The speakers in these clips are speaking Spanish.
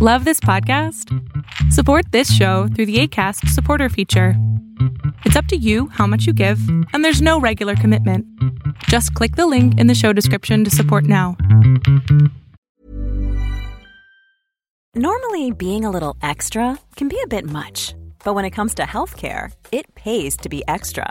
Love this podcast? Support this show through the ACAST supporter feature. It's up to you how much you give, and there's no regular commitment. Just click the link in the show description to support now. Normally, being a little extra can be a bit much, but when it comes to healthcare, it pays to be extra.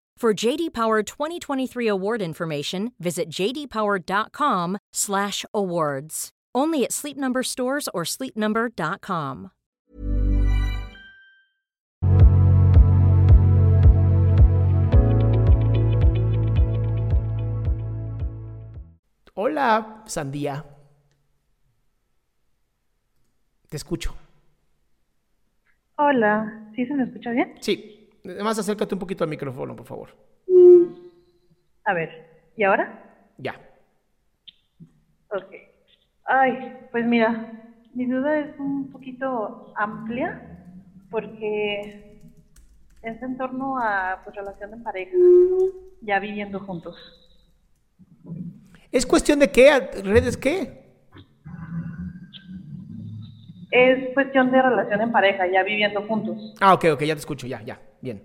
For JD Power 2023 award information, visit jdpower.com/awards. Only at Sleep Number stores or sleepnumber.com. Hola, Sandía. Te escucho. Hola, ¿sí se me escucha bien? Sí, además acércate un poquito al micrófono, por favor. A ver, ¿y ahora? Ya. Ok. Ay, pues mira, mi duda es un poquito amplia porque es en torno a pues, relación de pareja, ya viviendo juntos. ¿Es cuestión de qué? ¿Redes qué? Es cuestión de relación en pareja, ya viviendo juntos. Ah, ok, ok, ya te escucho, ya, ya, bien.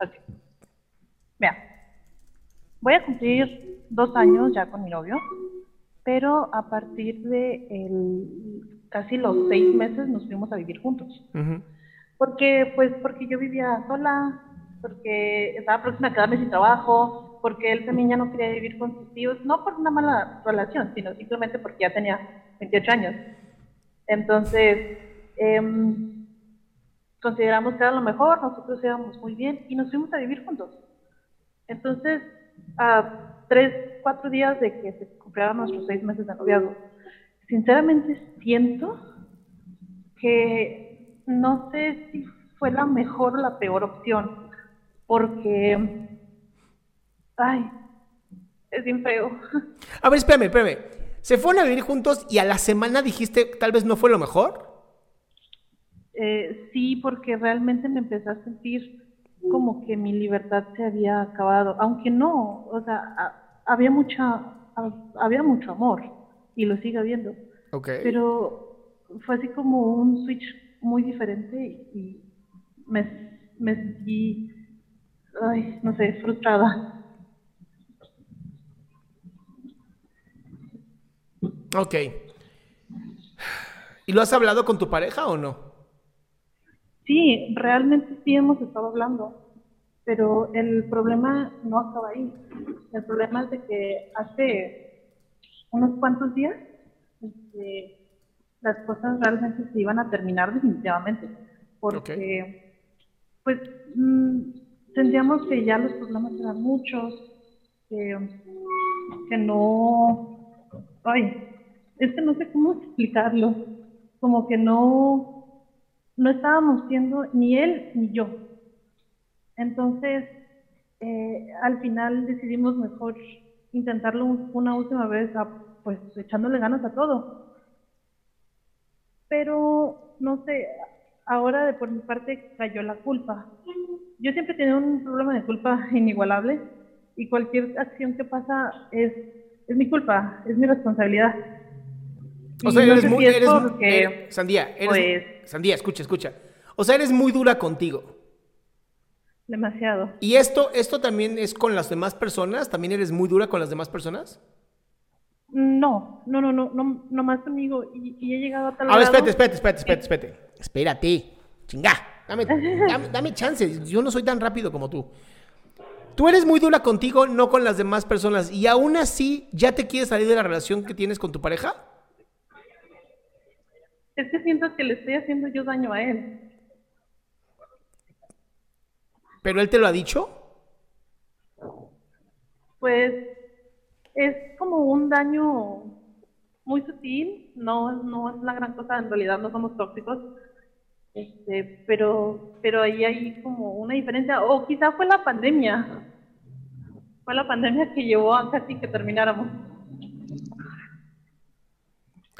Ok. Mira, voy a cumplir dos años ya con mi novio, pero a partir de el- casi los seis meses nos fuimos a vivir juntos. Ujú. Porque, pues, porque yo vivía sola, porque estaba próxima a quedarme sin trabajo, porque él también ya no quería vivir con sus tíos, no por una mala relación, sino simplemente porque ya tenía 28 años. Entonces, em, consideramos que era lo mejor, nosotros íbamos muy bien y nos fuimos a vivir juntos. Entonces, a tres, cuatro días de que se cumplieran nuestros seis meses de noviazgo, sinceramente siento que no sé si fue la mejor o la peor opción, porque, ay, es bien feo. A ver, espérame, espérame. ¿Se fueron a vivir juntos y a la semana dijiste tal vez no fue lo mejor? Eh, sí, porque realmente me empecé a sentir como que mi libertad se había acabado, aunque no, o sea, a- había mucha, ha- había mucho amor y lo sigue habiendo, Ok. pero fue así como un switch muy diferente y me, me sentí, ay, no sé, frustrada. Ok. ¿Y lo has hablado con tu pareja o no? Sí, realmente sí hemos estado hablando, pero el problema no acaba ahí. El problema es de que hace unos cuantos días este, las cosas realmente se iban a terminar definitivamente, porque pues mm, sentíamos que ya los problemas eran muchos, que, que no, ay, es que no sé cómo explicarlo, como que no, no estábamos siendo ni él ni yo. Entonces, eh, al final decidimos mejor intentarlo un- una última vez, a- pues echándole ganas a todo. Pero, no sé, ahora de por mi parte cayó la culpa. Yo siempre tenido un problema de culpa inigualable y cualquier acción que pasa es, es mi culpa, es mi responsabilidad. O sea, eres muy... Eres, porque, eres- Sandía, eres... pues- Sandía, escucha, escucha. O sea, eres muy dura contigo. demasiado. ¿Y esto, esto también es con las demás personas? ¿También eres muy dura con las demás personas? No, no, no, no, no, no más conmigo. Y, y he llegado a tal A ver, espérate, espérate, espérate, espérate, espérate. Espérate. Chingá. Dame, dame, dame chance. Yo no soy tan rápido como tú. tú eres muy dura contigo, no con las demás personas, y aún así ya te quieres salir de la relación que tienes con tu pareja. Es que siento que le estoy haciendo yo daño a él. ¿Pero él te lo ha dicho? Pues es como un daño muy sutil, no, no es la gran cosa, en realidad no somos tóxicos, este, pero, pero ahí hay como una diferencia, o quizá fue la pandemia, fue la pandemia que llevó a casi que termináramos.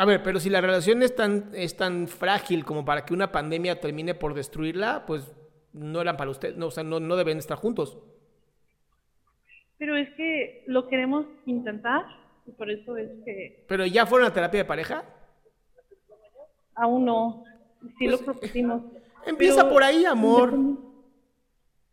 A ver, pero si la relación es tan, es tan frágil como para que una pandemia termine por destruirla, pues no eran para usted, no, o sea, no, no deben estar juntos. Pero es que lo queremos intentar, y por eso es que ¿Pero ya fueron a terapia de pareja? aún no, sí Pues, lo propusimos. Empieza Pero- por ahí, amor.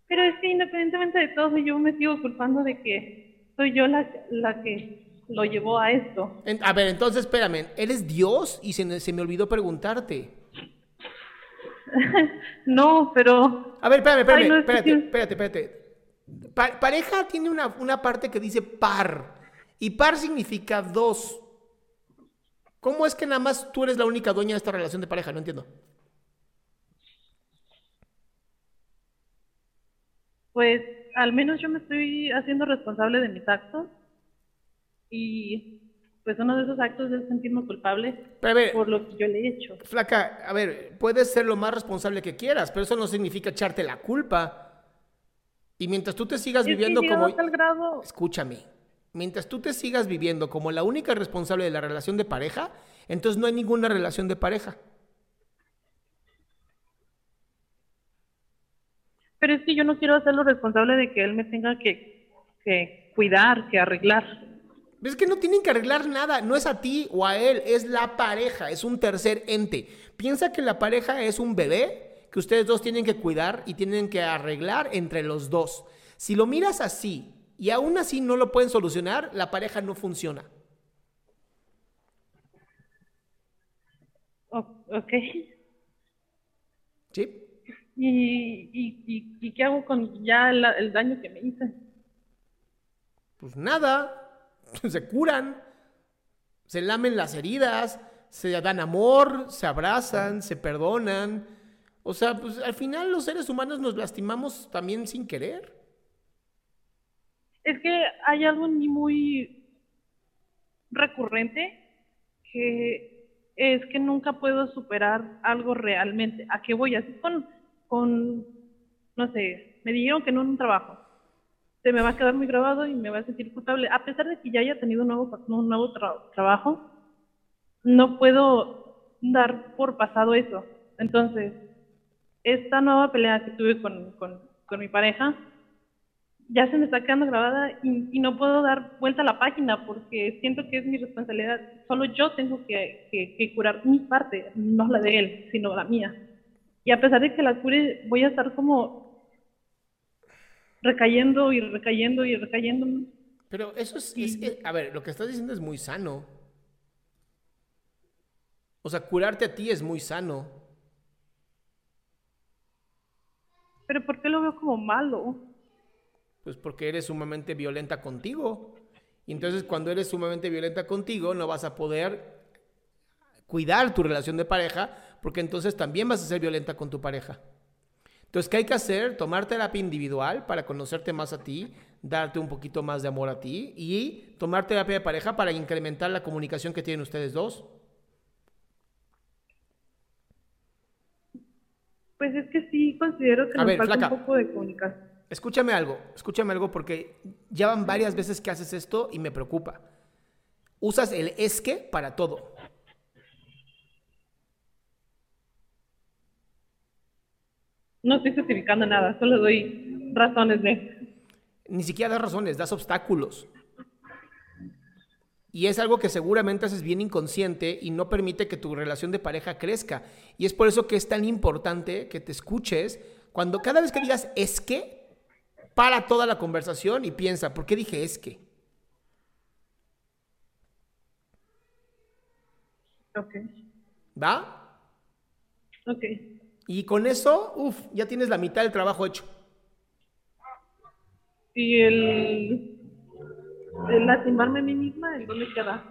Pero es que independientemente de todo, yo me sigo culpando de que soy yo la, la que lo llevó a esto. En- a ver, entonces espérame, ¿eres Dios? Y se, me- se me olvidó preguntarte. No, pero A ver, espérame, espérame, Ay, no, es que espérate, espérate, espérate. Pa- pareja tiene una, una parte que dice par. Y par significa dos. ¿Cómo es que nada más tú eres la única dueña de esta relación de pareja? No entiendo. pues al menos yo me estoy haciendo responsable de mis actos y pues uno de esos actos es sentirme culpable ver, por lo que yo le he hecho. flaca, a ver, puedes ser lo más responsable que quieras, pero eso no significa echarte la culpa. Y mientras tú te sigas Es viviendo como... grado, Escúchame. Mientras tú te sigas viviendo como la única responsable de la relación de pareja, entonces no hay ninguna relación de pareja. pero es que yo no quiero hacerlo responsable de que él me tenga que, que cuidar, que arreglar. Es que no tienen que arreglar nada, no es a ti o a él, es la pareja, es un tercer ente. Piensa que la pareja es un bebé que ustedes dos tienen que cuidar y tienen que arreglar entre los dos. Si lo miras así y aún así no lo pueden solucionar, la pareja no funciona. Ok. ¿Sí? ¿Y, y, y, y qué hago con ya el, el daño que me hice? Pues nada, se curan, se lamen las heridas, se dan amor, se abrazan, se perdonan. O sea, pues al final los seres humanos nos lastimamos también sin querer. Es que hay algo muy recurrente que es que nunca puedo superar algo realmente. ¿A qué voy? Así con, con, no sé, me dijeron que no en un trabajo. Se me va a quedar muy grabado y me va a sentir culpable. A pesar de que ya haya tenido un nuevo, un nuevo tra- trabajo, no puedo dar por pasado eso. Entonces, esta nueva pelea que tuve con, con, mi pareja, ya se me está quedando grabada y, y no puedo dar vuelta a la página porque siento que es mi responsabilidad. Solo yo tengo que, que- que curar mi parte, no la de él, sino la mía. Y a pesar de que la cure, voy a estar como recayendo y recayendo y recayendo. Pero eso es, es- es- a ver, lo que estás diciendo es muy sano. O sea, curarte a ti es muy sano. Pero ¿por qué lo veo como malo? Pues porque eres sumamente violenta contigo. Y entonces cuando eres sumamente violenta contigo, no vas a poder cuidar tu relación de pareja, porque entonces también vas a ser violenta con tu pareja. Entonces, ¿qué hay que hacer? Tomar terapia individual para conocerte más a ti, darte un poquito más de amor a ti y tomar terapia de pareja para incrementar la comunicación que tienen ustedes dos. Pues es que sí considero que A nos ver, falta flaca. un poco de comunicación. Escúchame algo, escúchame algo porque ya van varias veces que haces esto y me preocupa. Usas el es que para todo. No estoy justificando nada, solo doy razones de... Ni siquiera das razones, das obstáculos. Y es algo que seguramente haces bien inconsciente y no permite que tu relación de pareja crezca. Y es por eso que es tan importante que te escuches cuando cada vez que digas es que, para toda la conversación y piensa, ¿por qué dije es que? Ok, ¿Va? ok. Y con eso, uff, ya tienes la mitad del trabajo hecho. Y el, el lastimarme a mí misma, ¿en dónde queda?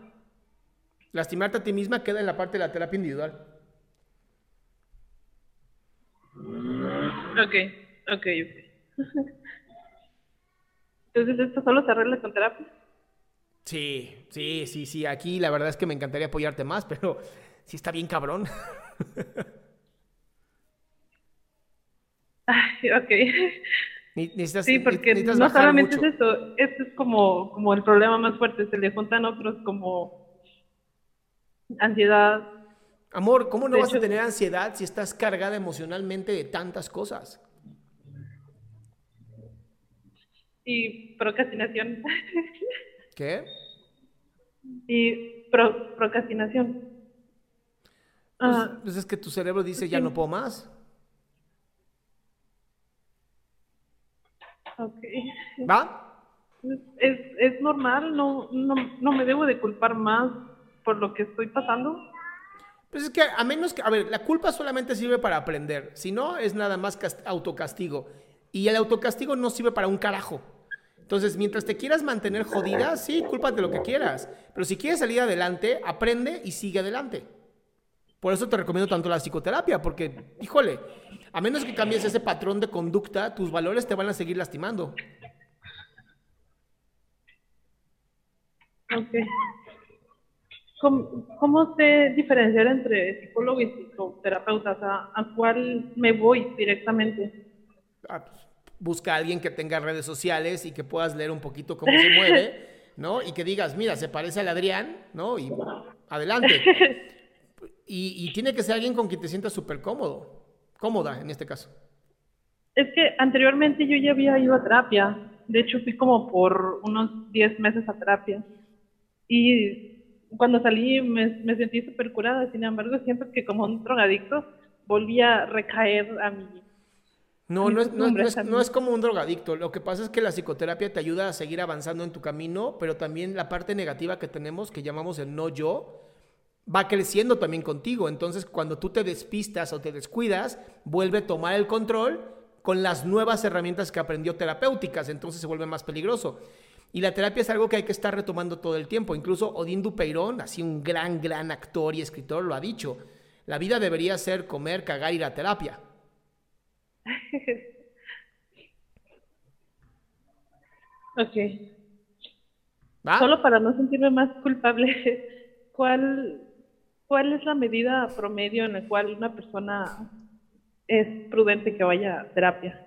Lastimarte a ti misma queda en la parte de la terapia individual. Ok, ok, ok. Entonces, ¿esto solo se arregla con terapia? Sí, sí, sí, sí. Aquí la verdad es que me encantaría apoyarte más, pero sí está bien cabrón. Ay, ok. Necesitas- Sí, porque necesitas no solamente mucho. es eso, esto es como, como el problema más fuerte, se le juntan otros como ansiedad. Amor, ¿cómo no De vas a tener ansiedad si estás cargada emocionalmente de tantas cosas? y procrastinación. ¿Qué? y pro- procrastinación. Pues, Ah, pues es que tu cerebro dice, ya no puedo más. ¿Va? Es, es normal, no, no, no me debo de culpar más por lo que estoy pasando. Pues es que a menos que, a ver, la culpa solamente sirve para aprender, si no es nada más cas- autocastigo. Y el autocastigo no sirve para un carajo. Entonces, mientras te quieras mantener jodida, sí, cúlpate lo que quieras. Pero si quieres salir adelante, aprende y sigue adelante. Por eso te recomiendo tanto la psicoterapia, porque, híjole, a menos que cambies ese patrón de conducta, tus valores te van a seguir lastimando. Ok. ¿Cómo, cómo sé diferenciar entre psicólogo y psicoterapeuta? O sea, ¿a cuál me voy directamente? Ah, pues, busca a alguien que tenga redes sociales y que puedas leer un poquito cómo se mueve, ¿no? Y que digas, mira, se parece al Adrián, ¿no? Y adelante. Y, y tiene que ser alguien con quien te sientas súper cómodo, cómoda en este caso. Es que anteriormente yo ya había ido a terapia. De hecho, fui como por unos 10 meses a terapia. Y cuando salí me, me sentí súper curada. Sin embargo, siento que como un drogadicto volví a recaer a mi... No, no es, no, no es- no es como un drogadicto. Lo que pasa es que la psicoterapia te ayuda a seguir avanzando en tu camino, pero también la parte negativa que tenemos, que llamamos el no yo, va creciendo también contigo. Entonces, cuando tú te despistas o te descuidas, vuelve a tomar el control con las nuevas herramientas que aprendió terapéuticas. Entonces se vuelve más peligroso. Y la terapia es algo que hay que estar retomando todo el tiempo. Incluso Odín Dupeirón, así un gran, gran actor y escritor, lo ha dicho. La vida debería ser comer, cagar, ir a terapia. Ok. ¿Va? Solo para no sentirme más culpable, ¿cuál, ¿cuál es la medida promedio en la cual una persona es prudente que vaya a terapia?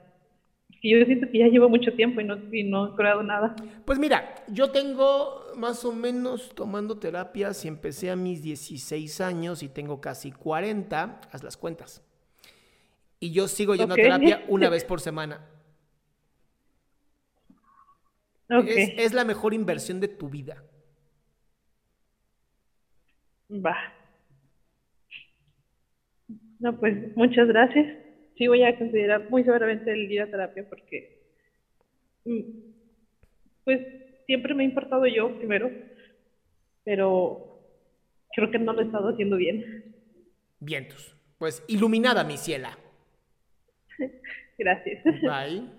Que yo siento que ya llevo mucho tiempo y no, y no he curado nada. Pues mira, yo tengo más o menos tomando terapias y empecé a mis 16 años y tengo casi 40, haz las cuentas. Y yo sigo yendo a terapia una vez por semana. Ok, Es, es la mejor inversión de tu vida. va. No, pues muchas gracias. Sí voy a considerar muy severamente el ir a terapia porque, mm, pues siempre me ha importado yo primero, pero creo que no lo he estado haciendo bien. Vientos. Pues iluminada, mi ciela. Gracias. Bye.